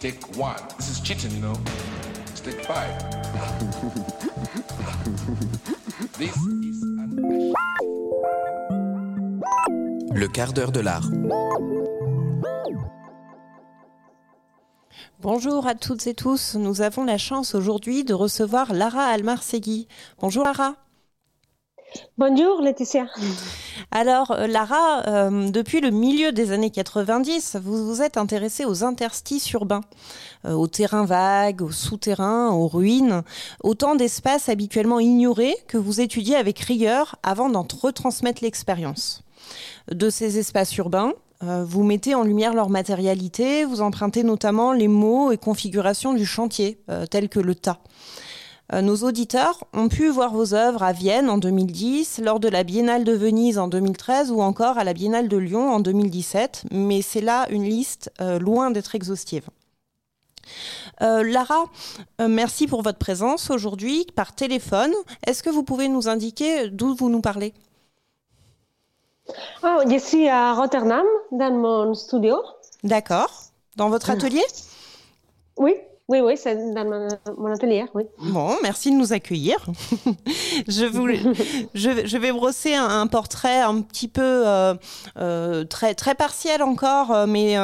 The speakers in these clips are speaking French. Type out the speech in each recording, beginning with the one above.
Stick one. This is cheating, you know. Stick five. this is an... Le quart d'heure de l'art. Bonjour à toutes et tous. Nous avons la chance aujourd'hui de recevoir Lara Almarsegui. Bonjour Lara. Bonjour Laetitia. Alors euh, Lara, euh, depuis le milieu des années 90, vous vous êtes intéressée aux interstices urbains, euh, aux terrains vagues, aux souterrains, aux ruines, autant d'espaces habituellement ignorés que vous étudiez avec rigueur avant d'en retransmettre l'expérience. De ces espaces urbains, vous mettez en lumière leur matérialité, vous empruntez notamment les mots et configurations du chantier, tels que le tas. Euh, nos auditeurs ont pu voir vos œuvres à Vienne en 2010, lors de la Biennale de Venise en 2013 ou encore à la Biennale de Lyon en 2017, mais c'est là une liste euh, loin d'être exhaustive. Euh, Lara, merci pour votre présence aujourd'hui par téléphone. Est-ce que vous pouvez nous indiquer d'où vous nous parlez? Oh, Je suis à Rotterdam, dans mon studio. D'accord. Dans votre atelier? Oui, oui, oui, c'est dans mon, atelier, oui. Bon, merci de nous accueillir. je, voulais, je, vais brosser un, portrait un petit peu euh, euh, très, très partiel encore, euh, mais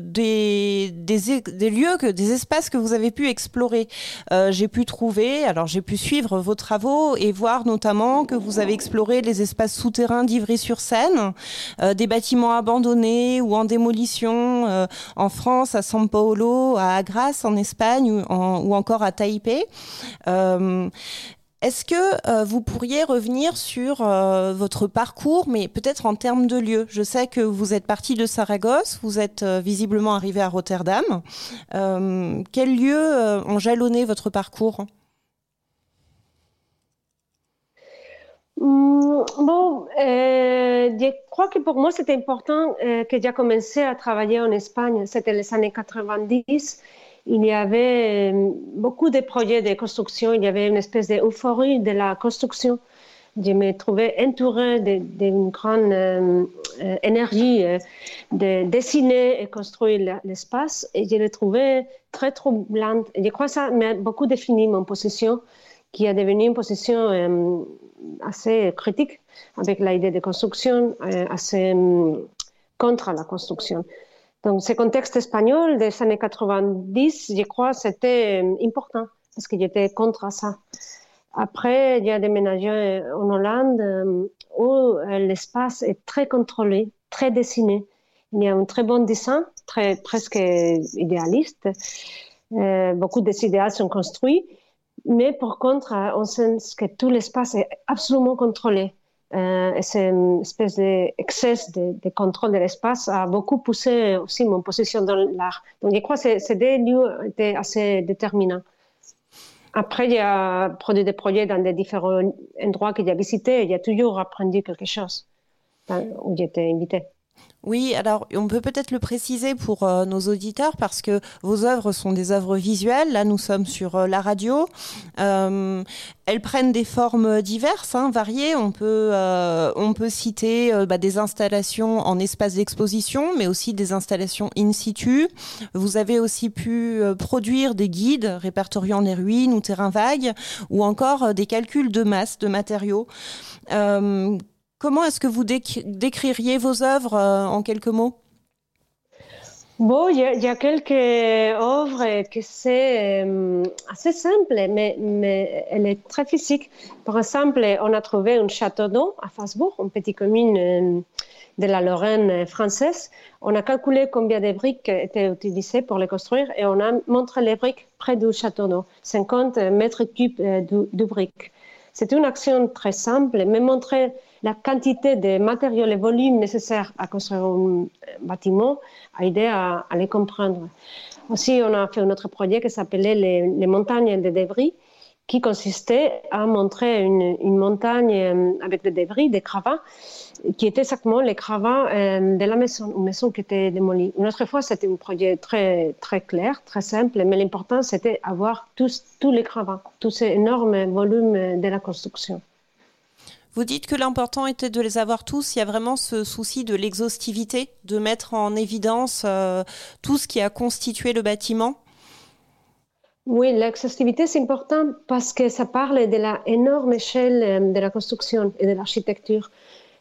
des, des, des, lieux, que, des espaces que vous avez pu explorer. j'ai pu trouver, alors j'ai pu suivre vos travaux et voir notamment que vous avez exploré les espaces souterrains d'Ivry-sur-Seine, des bâtiments abandonnés ou en démolition en France, à São Paulo, à Agras, en Espagne ou, encore à Taipei. Euh, est-ce que euh, vous pourriez revenir sur euh, votre parcours, mais peut-être en termes de lieu? Je sais que vous êtes parti de Saragosse, vous êtes visiblement arrivé à Rotterdam. quels lieux ont jalonné votre parcours? Mm, Bon, je crois que pour moi c'était important que j'ai commencé à travailler en Espagne. C'était les années 90 il y avait euh, beaucoup de projets de construction, il y avait une espèce d'euphorie de la construction. Je me trouvais entourée d'une grande euh, euh, énergie de dessiner et construire l'espace et je l'ai trouvée très troublante. Je crois que ça m'a beaucoup défini mon position, qui a devenu une position assez critique avec l'idée de construction, assez contre la construction. Donc, ce contexte espagnol des années 90, je crois, c'était euh, important parce que j'étais contre ça. Après, j'ai déménagé en Hollande euh, où euh, l'espace est très contrôlé, très dessiné. Il y a un très bon dessin, très, presque idéaliste. beaucoup des idéaux sont construits. Mais par contre, on sent que tout l'espace est absolument contrôlé euh, cette espèce d'excès de, contrôle de l'espace a beaucoup poussé aussi mon position dans l'art. Donc, je crois que ces deux lieux étaient assez déterminants. Après, il y a produit des projets dans des différents endroits que j'ai visités et il y a toujours appris quelque chose où j'étais invitée. Oui, alors on peut peut-être le préciser pour euh, nos auditeurs parce que vos œuvres sont des œuvres visuelles. Là, nous sommes sur euh, la radio. Euh, elles prennent des formes diverses, hein, variées. On peut, citer bah, des installations en espace d'exposition, mais aussi des installations in situ. Vous avez aussi pu produire des guides répertoriant les ruines ou terrains vagues, ou encore des calculs de masse de matériaux. Comment est-ce que vous décririez vos œuvres euh, en quelques mots? Bon, il y, a quelques œuvres qui c'est euh, assez simple, mais, mais elle est très physique. Par exemple, on a trouvé un château d'eau à Fasbourg, une petite commune euh, de la Lorraine française. On a calculé combien de briques étaient utilisées pour les construire et on a montré les briques près du château d'eau, 50 mètres cubes de, de briques. C'est une action très simple, mais montrer la quantité de matériaux, les volumes nécessaires à construire un bâtiment a aidé à, les comprendre. Aussi, on a fait un autre projet qui s'appelait les, montagnes de débris, qui consistait à montrer une, montagne euh, avec des débris, des cravats, qui étaient exactement les cravats euh, de la maison, une maison qui était démolie. Une autre fois, c'était un projet très, très clair, très simple, mais l'important, c'était avoir tous, tous les cravats, tous ces énormes volumes de la construction. Vous dites que l'important était de les avoir tous. Il y a vraiment ce souci de l'exhaustivité, de mettre en évidence euh, tout ce qui a constitué le bâtiment. Oui, l'exhaustivité, c'est important parce que ça parle de la énorme échelle euh, de la construction et de l'architecture.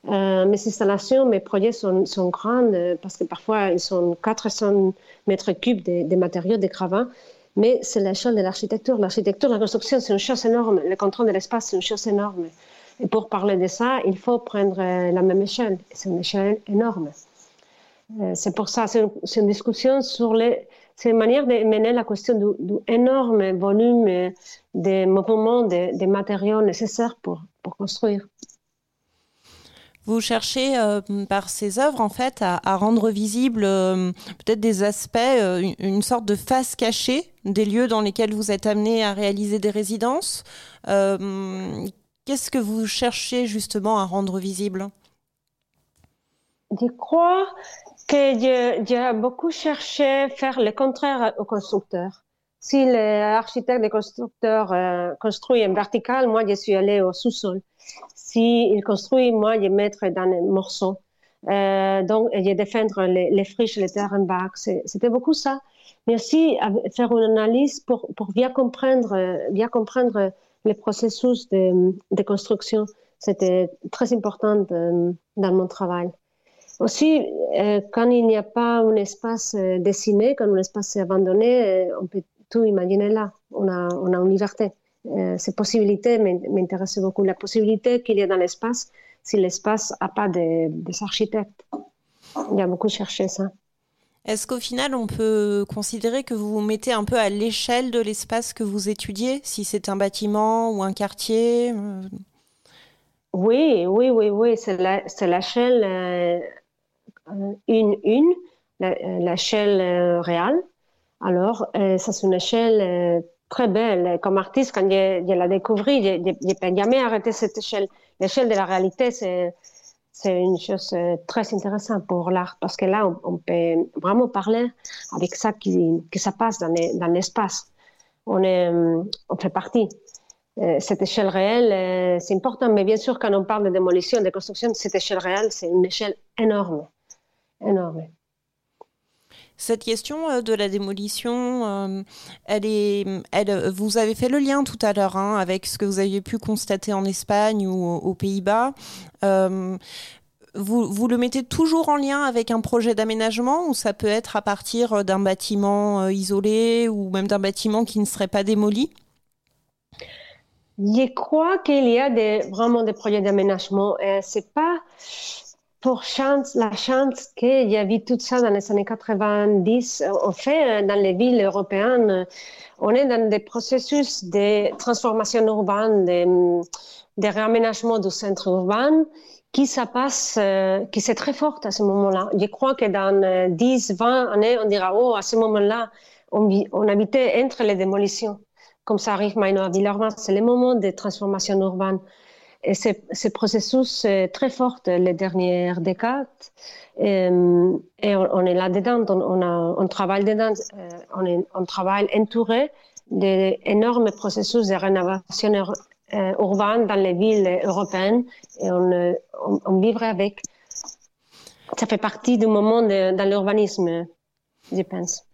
Euh, mes installations, mes projets sont, sont grands parce que parfois ils sont 400 mètres cubes de, matériaux, de gravats, mais c'est l'échelle de l'architecture. L'architecture, la construction, c'est une chose énorme. Le contrôle de l'espace, c'est une chose énorme. Et pour parler de ça, il faut prendre euh, la même échelle. C'est une échelle énorme. Euh, c'est pour ça, c'est une, discussion sur les. C'est une manière de mener la question du, énorme volume euh, de mouvements, des matériaux nécessaires pour, pour construire. Vous cherchez par ces œuvres en fait à, rendre visible peut-être des aspects, une, sorte de face cachée des lieux dans lesquels vous êtes amené à réaliser des résidences. Qu'est-ce que vous cherchez justement à rendre visible? Je crois que j'ai beaucoup cherché à faire le contraire aux constructeurs. Si l'architecte des constructeurs euh, construit en vertical, moi je suis allée au sous-sol. Si il construit, moi je mettre dans un morceau. Euh, donc, je défendre les, les friches, les terrains bas. C'était beaucoup ça. Mais aussi faire une analyse pour, pour bien comprendre, bien comprendre les processus de, construction. C'était très important dans mon travail. Aussi, euh, quand il n'y a pas un espace euh, dessiné, quand un espace est abandonné, euh, on peut tout imaginer là. On a, on a une liberté. ces possibilités m'intéressent beaucoup. La possibilité qu'il y ait dans l'espace, si l'espace n'a pas des architectes. Il y a beaucoup cherché ça. Est-ce qu'au final, on peut considérer que vous vous mettez un peu à l'échelle de l'espace que vous étudiez, si c'est un bâtiment ou un quartier? Oui, oui, oui, oui, c'est l'échelle une, une, l'échelle euh, réelle. Alors, ça c'est une échelle très belle. Comme artiste, quand je, je la découvert, je peux jamais arrêter cette échelle. L'échelle de la réalité, c'est une chose euh, très intéressante pour l'art parce que là, on, peut vraiment parler avec ça qui, qui se passe dans l'espace. On, euh, on fait partie. Euh, cette échelle réelle, c'est important, mais bien sûr, quand on parle de démolition, de construction, cette échelle réelle, c'est une échelle énorme. Énorme. Cette question euh, de la démolition, euh, elle est, elle, vous avez fait le lien tout à l'heure hein, avec ce que vous aviez pu constater en Espagne ou aux Pays-Bas. Euh, vous, vous, le mettez toujours en lien avec un projet d'aménagement ou ça peut être à partir d'un bâtiment isolé ou même d'un bâtiment qui ne serait pas démoli? Je crois qu'il y a des, vraiment des projets d'aménagement. C'est pas pour chance, la chance qu'il y a eu tout ça dans les années 90, en fait, dans les villes européennes, on est dans des processus de transformation urbaine, de, réaménagement du centre urbain qui ça passe, euh, qui c'est très fort à ce moment-là. Je crois que dans 10, 20 années, on dira, oh, à ce moment-là, on, habitait entre les démolitions. Comme ça arrive maintenant à c'est le moment de transformation urbaine. Et ce processus est très fort les dernières décades. Et, et on, est là-dedans, on, on, travaille dedans, euh, on, est, on travaille entouré d'énormes processus de rénovation euh, urbaine dans les villes européennes et on, on, vivrait avec. Ça fait partie du moment de, dans l'urbanisme, je pense.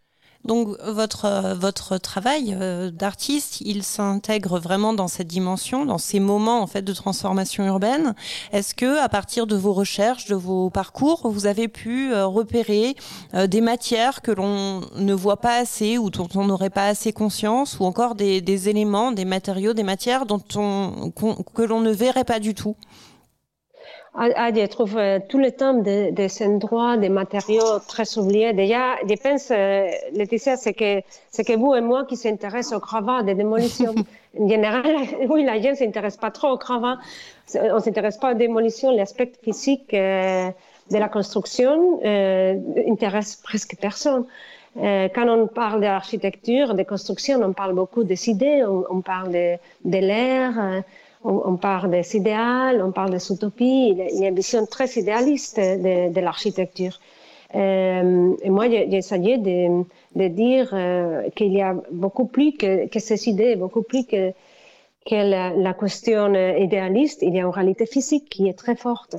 Donc votre euh, votre travail euh, d'artiste, il s'intègre vraiment dans cette dimension, dans ces moments en fait de transformation urbaine. Est-ce que à partir de vos recherches, de vos parcours, vous avez pu euh, repérer des matières que l'on ne voit pas assez ou dont on n'aurait pas assez conscience, ou encore des, éléments, des matériaux, des matières dont on que l'on ne verrait pas du tout? Je trouve euh, tout le temps des, des endroits, des matériaux très oubliés. Déjà, je pense, euh, Laetitia, c'est que, c'est que vous et moi qui s'intéressent aux cravats de démolition. en général, oui, la gente ne s'intéresse pas trop aux cravats. On ne s'intéresse pas aux démolitions. L'aspect physique euh, de la construction euh, intéresse presque personne. Euh, quand on parle d'architecture, de construction, on parle beaucoup des idées, on, on parle de, de l'air, euh, on, parle des idéaux, on parle des utopies. Il y a une vision très idéaliste de, l'architecture. Euh, et moi, j'ai essayé de, de dire euh, qu'il y a beaucoup plus que, que, ces idées, beaucoup plus que, que la, la, question idéaliste, il y a une réalité physique qui est très forte.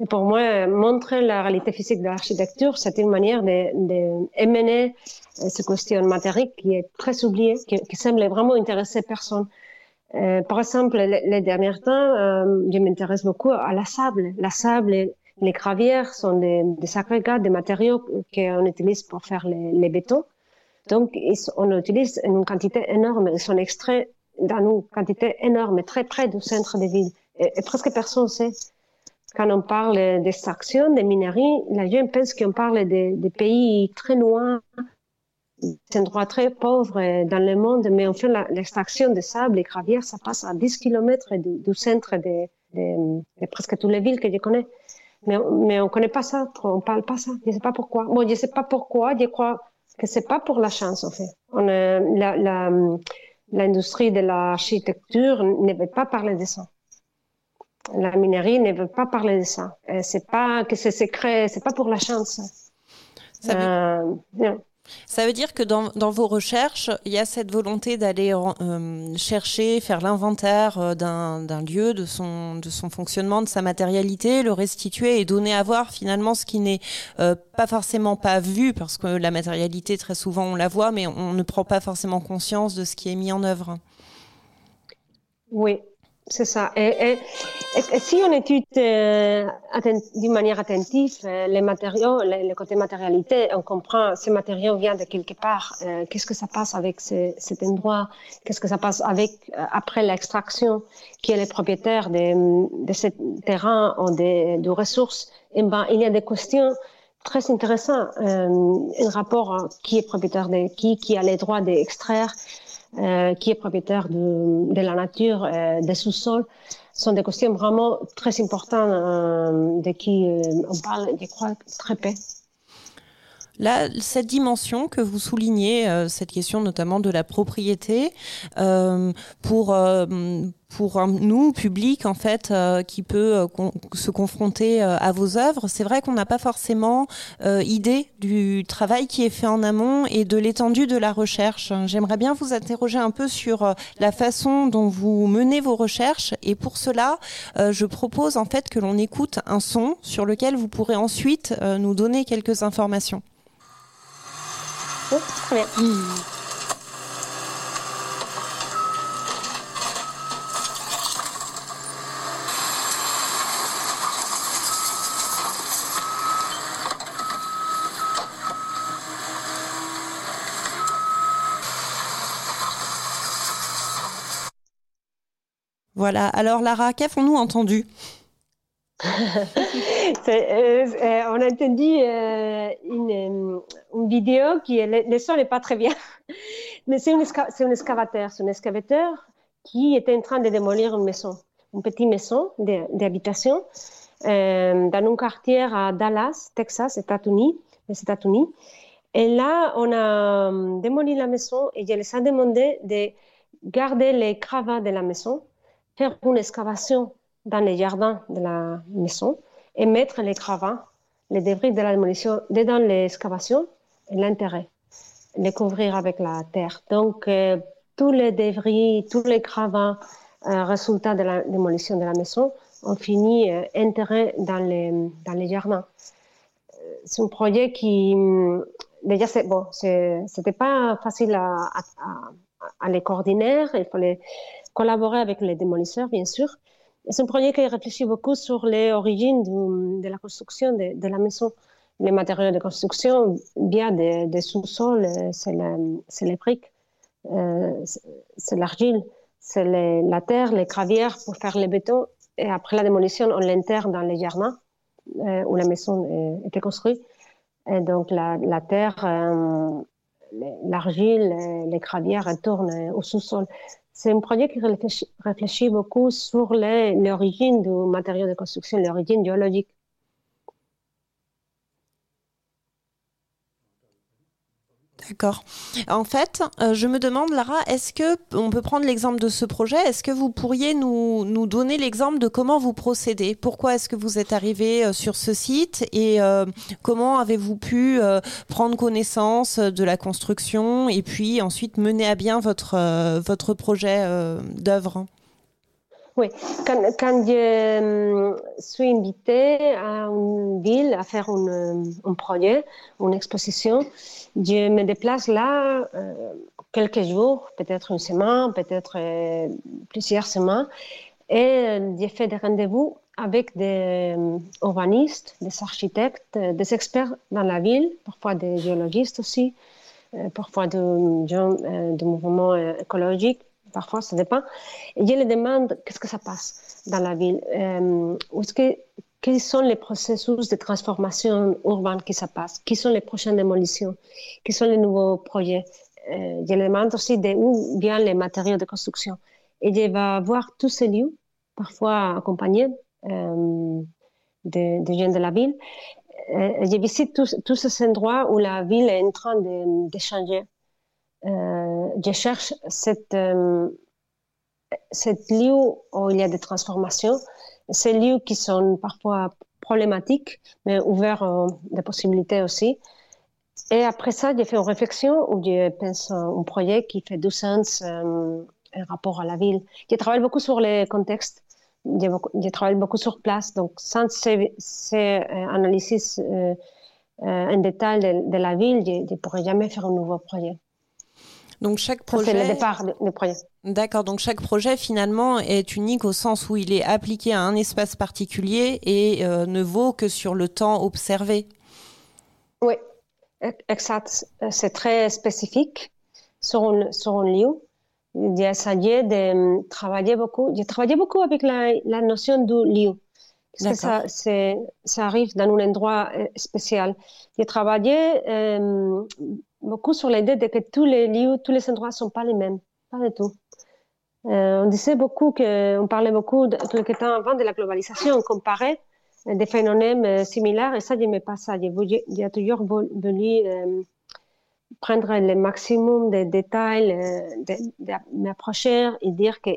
Et pour moi, montrer la réalité physique de l'architecture, c'est une manière de, de émener cette question matérielle qui est très oubliée, qui, qui semble vraiment intéresser personne. Euh, par exemple, les, derniers temps, euh, je m'intéresse beaucoup à la sable. La sable les gravières sont des, des agrégats, des matériaux qu'on utilise pour faire les, les bétons. Donc, on utilise une quantité énorme. Ils sont extraits dans une quantité énorme, très près du centre des villes. Et, et presque personne ne sait. Quand on parle d'extraction, des mineries, la gens pense qu'on parle des de pays très loin, des endroits très pauvres dans le monde, mais en fait, l'extraction de sable et gravière, ça passe à 10 km du, du centre de, de, de, presque toutes les villes que je connais. Mais, mais on connaît pas ça, on parle pas ça. Je sais pas pourquoi. Bon, je sais pas pourquoi, je crois que c'est pas pour la chance, en fait. On, la, la, l'industrie de l'architecture ne veut pas parler de ça. La minerie ne veut pas parler de ça. C'est pas que c'est secret, c'est pas pour la chance. Ça veut... euh, ça veut dire que dans, dans, vos recherches, il y a cette volonté d'aller euh, chercher, faire l'inventaire euh, d'un lieu, de son, de son fonctionnement, de sa matérialité, le restituer et donner à voir finalement ce qui n'est euh, pas forcément pas vu, parce que la matérialité, très souvent, on la voit, mais on ne prend pas forcément conscience de ce qui est mis en œuvre. Oui, c'est ça. Et, et, et, si on étudie euh, d'une manière attentive euh, les matériaux, le, le, côté matérialité, on comprend ces matériaux viennent de quelque part. Euh, qu'est-ce que ça passe avec ce, cet endroit? Qu'est-ce que ça passe avec euh, après l'extraction Qui est le propriétaire de, de ce terrain ou des de ressources? Et ben, il y a des questions très intéressantes. un rapport qui est propriétaire de qui, qui a les droits d'extraire. Euh, qui est propriétaire de, de la nature, euh, des sous-sols, sont des questions vraiment très importantes euh, de qui on parle, je crois, très peu. Là, cette dimension que vous soulignez, euh, cette question notamment de la propriété, euh, pour nous, public en fait, euh, qui peut euh, con se confronter euh, à vos œuvres, c'est vrai qu'on n'a pas forcément idée du travail qui est fait en amont et de l'étendue de la recherche. J'aimerais bien vous interroger un peu sur la façon dont vous menez vos recherches et pour cela, je propose en fait que l'on écoute un son sur lequel vous pourrez ensuite nous donner quelques informations. Oh, très bien. Mmh. Voilà. Alors Lara, qu'avons-nous entendu euh, On a entendu euh, une, vidéo qui le, son n'est pas très bien, mais c'est un, excavateur, excavateur qui était en train de démolir une maison, une petite maison d'habitation euh, dans un quartier à Dallas, Texas, États-Unis, États-Unis. Et là, on a démoli la maison et je les ai demandé de garder les cravates de la maison faire une excavation dans les jardins de la maison et mettre les gravats, les débris de la démolition dedans l'excavation et l'enterrer, les couvrir avec la terre. Donc, euh, tous les débris, tous les gravats euh, résultats de la démolition de la maison ont fini euh, enterrés dans les, dans les jardins. C'est un projet qui, déjà, c'est bon, c'était pas facile à, à, à, les coordonner, il fallait collaborer avec les démolisseurs, bien sûr. C'est un projet qui réfléchit beaucoup sur les origines de, la construction de, la maison. Les matériaux de construction, bien des, sous-sols, c'est les briques, euh, c'est l'argile, c'est la terre, les gravières pour faire les bétons. Et après la démolition, on l'enterre dans les jardins euh, où la maison était construite. Et donc la, terre, euh, l'argile, les gravières retournent au sous-sol. C'est un projet qui réfléchit, beaucoup sur l'origine du matériau de construction, l'origine géologique. En fait, euh, je me demande, Lara, est-ce que on peut prendre l'exemple de ce projet? Est-ce que vous pourriez nous, donner l'exemple de comment vous procédez? Pourquoi est-ce que vous êtes arrivé euh, sur ce site? Et euh, comment avez-vous pu prendre connaissance de la construction et puis ensuite mener à bien votre projet d'œuvre? Oui, quand, je euh, suis invitée à une ville à faire un projet, une exposition, je me déplace là euh, quelques jours, peut-être une semaine, peut-être euh, plusieurs semaines, et je fais des rendez-vous avec des urbanistes, des architectes, des experts dans la ville, parfois des géologistes aussi, parfois des gens du mouvement écologique parfois ça dépend. Et je les demande qu'est-ce que ça passe dans la ville, euh, que, quels sont les processus de transformation urbaine qui se passent, qui sont les prochaines démolitions, quels sont les nouveaux projets? Euh, je les demande aussi d'où viennent les matériaux de construction. Et je vais voir tous ces lieux, parfois accompagnés euh, de, de, gens de la ville. Euh, je visite tous, ces endroits où la ville est en train de changer. Euh, je cherche cette, euh, lieu où il y a des transformations, ces lieux qui sont parfois problématiques, mais ouverts à des possibilités aussi. Et après ça, j'ai fait une réflexion où je pense à un projet qui fait du sens euh, en rapport à la ville. Je travaille beaucoup sur les contextes. Je, travaille beaucoup sur place. Donc, sans ces, ces analyses en détail de, de, la ville, je ne pourrais jamais faire un nouveau projet. Donc chaque projet. C'est le départ du projet. D'accord. Donc chaque projet finalement est unique au sens où il est appliqué à un espace particulier et euh, ne vaut que sur le temps observé. Oui, exact. C'est très spécifique sur un, sur un lieu. J'ai essayé de travailler beaucoup. J'ai travaillé beaucoup avec la, la notion du lieu. Parce que ça, ça arrive dans un endroit euh, spécial. J'ai travaillé euh, beaucoup sur l'idée de que tous les lieux, tous les endroits ne sont pas les mêmes. Pas du tout. Euh, on disait beaucoup que, on parlait beaucoup de, quelques temps avant de la globalisation, on comparait des phénomènes euh, similaires et ça, je n'aimais pas ça. J'ai toujours voulu prendre le maximum de détails, euh, m'approcher et dire que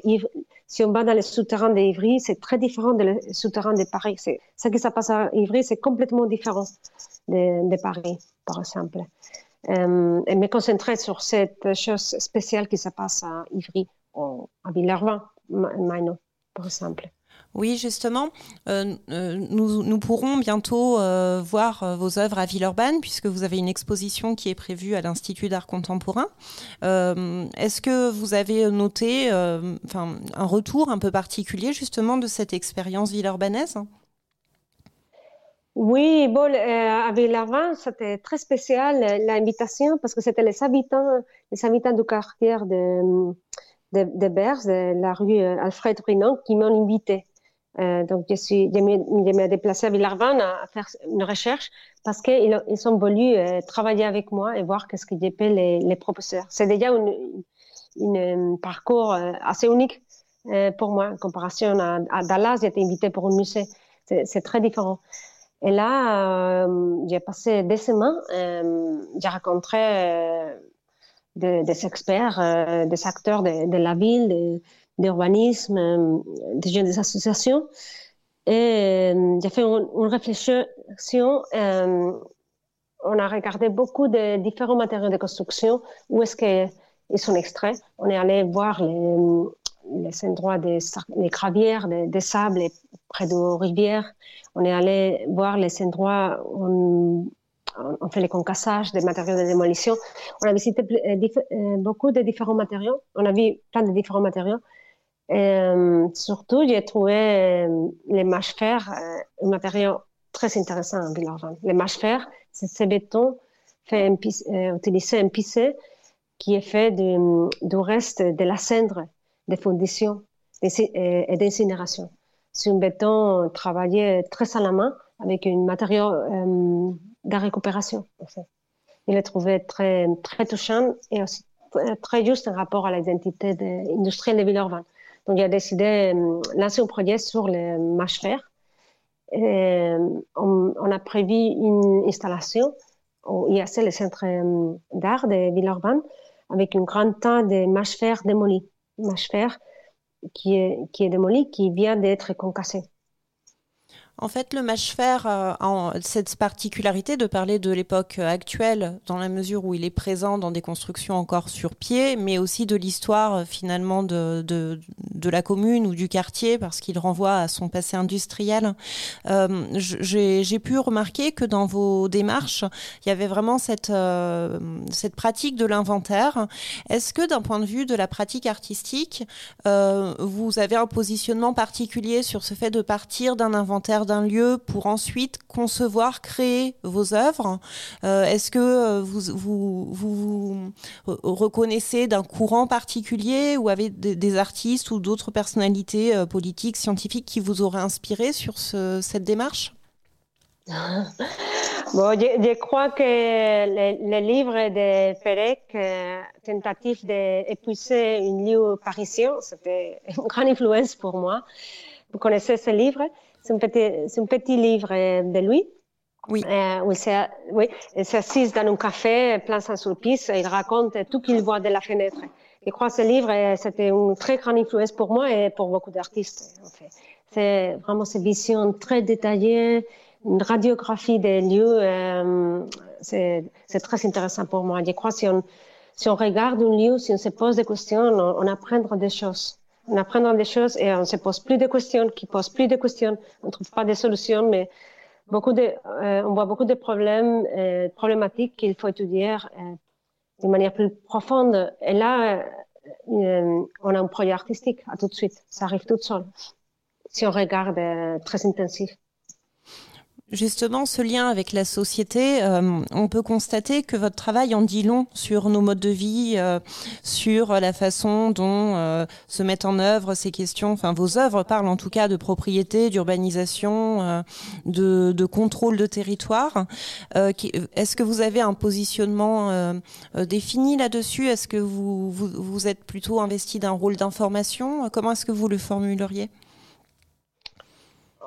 si on va dans les souterrains d'Ivry, c'est très différent des souterrains de Paris. Ce qui se passe à Ivry, c'est complètement différent de, Paris, par exemple euh, et me concentrer sur cette chose spéciale qui se passe à Ivry, à Villervin, maintenant, par exemple. Oui, justement, euh, euh, nous, pourrons bientôt euh, voir vos œuvres à Villeurbanne, puisque vous avez une exposition qui est prévue à l'Institut d'art contemporain. Est-ce que vous avez noté un retour un peu particulier, justement, de cette expérience villeurbanaise oui, bon, à Villavin, c'était très spécial l'invitation parce que c'était les habitants, les habitants du quartier de, de, Bers, de la rue Alfred Brinon, qui m'ont invité. Euh, donc, je suis, je me déplacé à Villarvan à, faire une recherche parce qu'ils ils ont voulu euh, travailler avec moi et voir qu'est-ce que j'appelle les, professeurs. C'est déjà un parcours assez unique pour moi en comparaison à, à Dallas. J'ai été invité pour un musée. C'est très différent. Et là, euh, j'ai passé des semaines, euh, j'ai rencontré euh, des, experts, des acteurs de, la ville, d'urbanisme, des gens des associations. Et j'ai fait une, réflexion. on a regardé beaucoup de différents matériaux de construction, où est-ce qu'ils sont extraits? On est allé voir les, les endroits des les gravières, des, sables près de rivières. On est allé voir les endroits où on, fait les concassages des matériaux de démolition. On a visité euh, euh, beaucoup de différents matériaux. On a vu plein de différents matériaux. Euh, surtout, j'ai trouvé les mâches fer, un matériau très intéressant en Villeurbanne. Les mâches fer, c'est ce béton fait utilisé en pissé qui est fait du, reste de la cendre de fondition et d'incinération. C'est un béton travaillé très à la main avec un matériau euh, de récupération. Il est trouvé très, très touchant et aussi très juste en rapport à l'identité industrielle de Villeurbanne. Donc, il a décidé de euh, lancer un projet sur les mâches fer. Et euh, on, a prévu une installation au IAC, le centre d'art de Villeurbanne, avec une grande tas de mâches fer démolies mâche fer qui est, qui est démoli, qui vient d'être concassé. En fait, le mâche-fer a cette particularité de parler de l'époque actuelle, dans la mesure où il est présent dans des constructions encore sur pied, mais aussi de l'histoire finalement de, de, la commune ou du quartier, parce qu'il renvoie à son passé industriel. Euh, J'ai pu remarquer que dans vos démarches, il y avait vraiment cette, euh, cette pratique de l'inventaire. Est-ce que d'un point de vue de la pratique artistique, euh, vous avez un positionnement particulier sur ce fait de partir d'un inventaire d'un lieu pour ensuite concevoir, créer vos œuvres. Euh, est-ce que euh, vous, vous, vous, reconnaissez d'un courant particulier ou avez des, artistes ou d'autres personnalités euh, politiques, scientifiques qui vous auraient inspiré sur ce, cette démarche? Bon, je, crois que le, livre de Perec, tentative d'épuiser une lieu parisien, c'était une grande influence pour moi. Vous connaissez ce livre? C'est un petit, un petit livre de lui. Oui. Euh, où il s'assise dans un café, plein sans sulpice, et il raconte tout qu'il voit de la fenêtre. Je crois que ce livre, c'était une très grande influence pour moi et pour beaucoup d'artistes. En fait. C'est vraiment cette vision très détaillée, une radiographie des lieux. Euh, c'est très intéressant pour moi. Je crois que si on, si on regarde un lieu, si on se pose des questions, on, on apprend des choses on apprend des choses et on se pose plus de questions, qui pose plus de questions, on trouve pas de solutions, mais beaucoup de, euh, on voit beaucoup de problèmes, euh, problématiques qu'il faut étudier euh, de manière plus profonde. Et là, euh, on a un projet artistique à tout de suite. Ça arrive tout seul. Si on regarde très intensif. Justement, ce lien avec la société, euh, on peut constater que votre travail en dit long sur nos modes de vie, euh, sur la façon dont euh, se mettent en œuvre ces questions. Enfin, vos œuvres parlent en tout cas de propriété, d'urbanisation, de, de, contrôle de territoire. Est-ce que vous avez un positionnement défini là-dessus? Est-ce que vous, vous, vous êtes plutôt investi d'un rôle d'information? Comment est-ce que vous le formuleriez?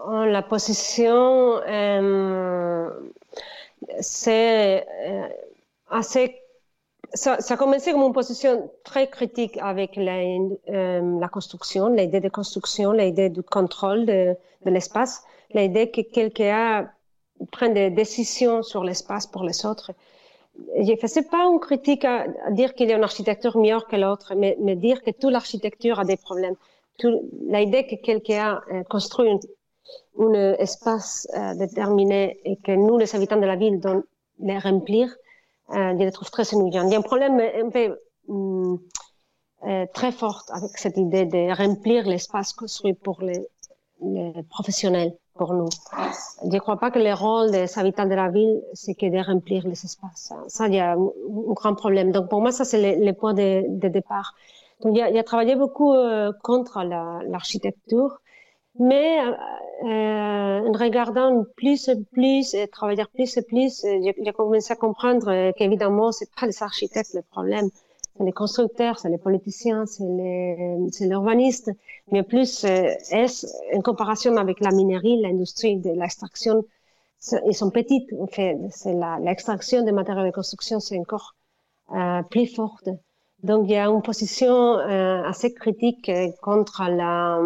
La position, euh, c'est euh, assez. Ça, ça, a commencé comme une position très critique avec la, euh, la construction, l'idée de construction, l'idée du contrôle de, de l'espace, l'idée que quelqu'un prenne des décisions sur l'espace pour les autres. Je ne faisais pas une critique à, dire qu'il y a une architecture meilleure que l'autre, mais, mais, dire que toute l'architecture a des problèmes. L'idée que quelqu'un construit une, un espace euh, déterminé et que nous, les habitants de la ville, devons les remplir, euh, je les trouve très ennuyant. Il y a un problème un peu hum, euh, très fort avec cette idée de remplir l'espace construit pour les, professionnels, pour nous. Je ne crois pas que le rôle des habitants de la ville, c'est que de remplir les espaces. Ça, il y a un, grand problème. Donc, pour moi, ça, c'est le, point de, départ. Donc, il y a, il y a travaillé beaucoup euh, contre l'architecture mais euh, en regardant plus et plus et travaillant plus et plus, euh, j'ai commencé à comprendre euh, qu'évidemment, c'est pas les architectes le problème, c'est les constructeurs, c'est les politiciens, c'est l'urbaniste, mais plus est en comparaison avec la minerie, l'industrie de l'extraction, ils sont petites. En fait, c'est l'extraction des matériaux de construction, c'est encore euh, plus forte. Donc, il y a une position euh, assez critique contre la,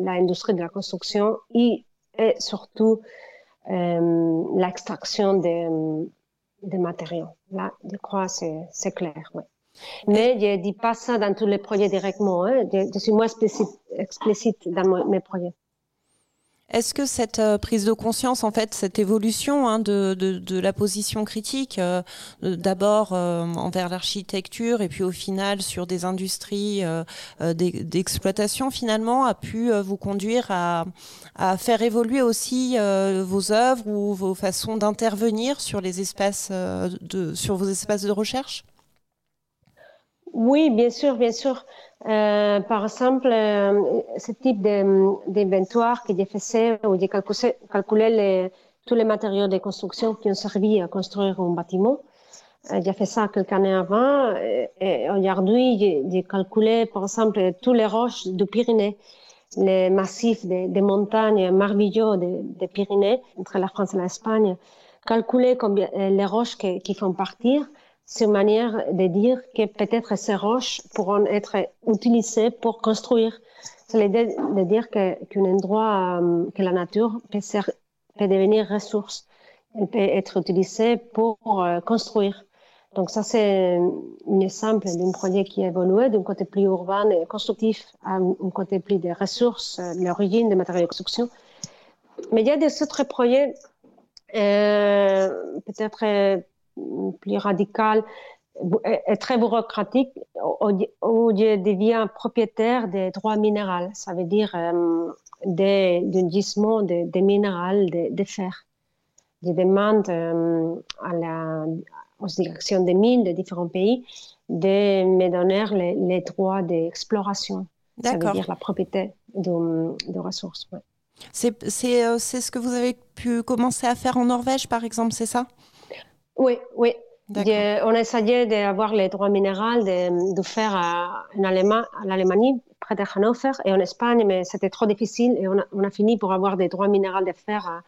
l'industrie de la construction et, surtout euh, l'extraction des, des, matériaux. Là, je crois que c'est clair. Mais je ne dis pas ça dans tous les projets directement. Hein. Je, suis moins explicite dans mes projets. Est-ce que cette euh, prise de conscience, en fait, cette évolution hein, de, de, de, la position critique, euh, d'abord euh, envers l'architecture et puis au final sur des industries d'exploitation, finalement, a pu vous conduire à, à, faire évoluer aussi vos œuvres ou vos façons d'intervenir sur les espaces de, sur vos espaces de recherche? Oui, bien sûr, bien sûr. Euh, par exemple, euh, ce type d'inventoire que j'ai fait, où j'ai calculé, tous les matériaux de construction qui ont servi à construire un bâtiment. Euh, j'ai fait ça quelques années avant. Et, et aujourd'hui, j'ai calculé, par exemple, tous les roches du Pyrénées, les massifs des de montagnes merveilleux des de Pyrénées, entre la France et l'Espagne. Calculer combien, les roches qui, qui font partir c'est une manière de dire que peut-être ces roches pourront être utilisées pour construire. C'est l'idée de dire qu'un endroit, euh, que la nature peut, devenir ressource. Elle peut être utilisée pour euh, construire. Donc ça, c'est un exemple d'un projet qui a évolué d'un côté plus urbain et constructif à un côté plus des ressources, euh, l'origine des matériaux de construction. Mais il y a des autres projets euh, peut-être plus radicaux et très bureaucratique où je deviens propriétaire des droits minéraux. Ça veut dire euh, des, des gisements de, de minéraux, de, de, fer. Je demande euh, à la, aux directions des mines de différents pays de me donner les, les droits d'exploration. Ça veut dire la propriété de, de ressources. Ouais. Euh, c'est ce que vous avez pu commencer à faire en Norvège, par exemple, c'est ça? Oui, oui. on a essayé d'avoir les droits minéraux, de, de faire en Allemagne, près de Hannover, et en Espagne, mais c'était trop difficile et on a, on a, fini pour avoir des droits minéraux de fer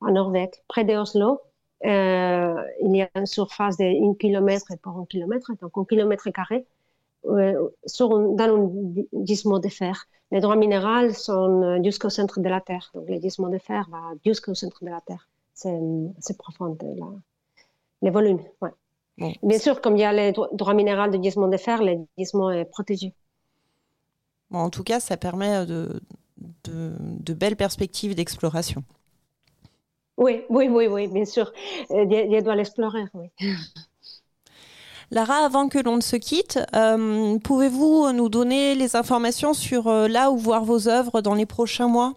en Norvège, près de Oslo. Euh, il y a une surface de 1 km pour 1 km, donc 1 km carré euh, sur dans un gisement de fer. Les droits minéraux sont euh, jusqu'au centre de la Terre. Donc, le gisement de fer va jusqu'au centre de la Terre. C'est profond, la, les volumes. Ouais. Bon. Bien sûr, comme il y a les droits minéraux de gisement de fer, le gisement est protégé. Bon, en tout cas, ça permet de, de, de belles perspectives d'exploration. Oui, oui, oui, oui, bien sûr. Je dois l'explorer, oui. Lara, avant que l'on ne se quitte, euh, pouvez-vous nous donner les informations sur euh, là où voir vos œuvres dans les prochains mois?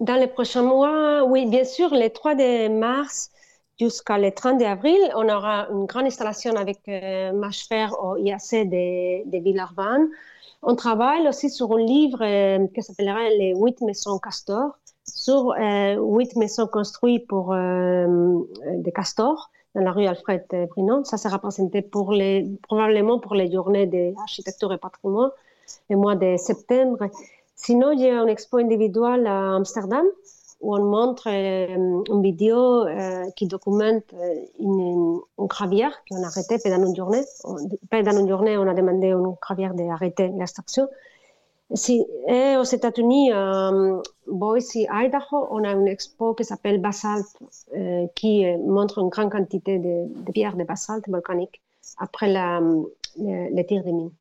Dans les prochains mois, oui, bien sûr, le 3 de mars jusqu'à le 30 avril, on aura une grande installation avec euh, au IAC de, de Villeurbanne. On travaille aussi sur un livre euh, qui s'appellera Les huit maisons castors, sur euh, huit maisons construites pour euh, des castors dans la rue Alfred Brinon. Ça sera présenté probablement pour les journées d'architecture et patrimoine, le mois de septembre. Sinon, il y a une expo individuelle à Amsterdam où on montre euh, une vidéo euh, qui documente euh, une, une gravière qu'on a arrêtée pendant une journée. Pendant une journée, on a demandé à une gravière d'arrêter l'extraction. Si, et aux États-Unis, à Boise, Idaho, on a une expo qui s'appelle Basalt, euh, qui montre une grande quantité de, de pierres de basalte volcanique après la, le, le tir des mines.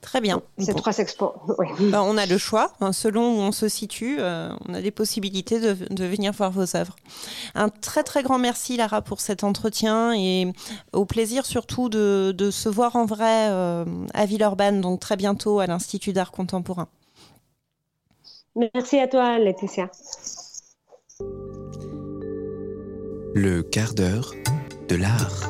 Très bien. C'est bon. trois expos. Oui. Ben, on a le choix. Selon où on se situe, euh, on a des possibilités de, de, venir voir vos œuvres. Un très très grand merci Lara pour cet entretien et au plaisir surtout de, de se voir en vrai euh, à Villeurbanne, donc très bientôt à l'Institut d'art contemporain. Merci à toi Laetitia. Le quart d'heure de l'art.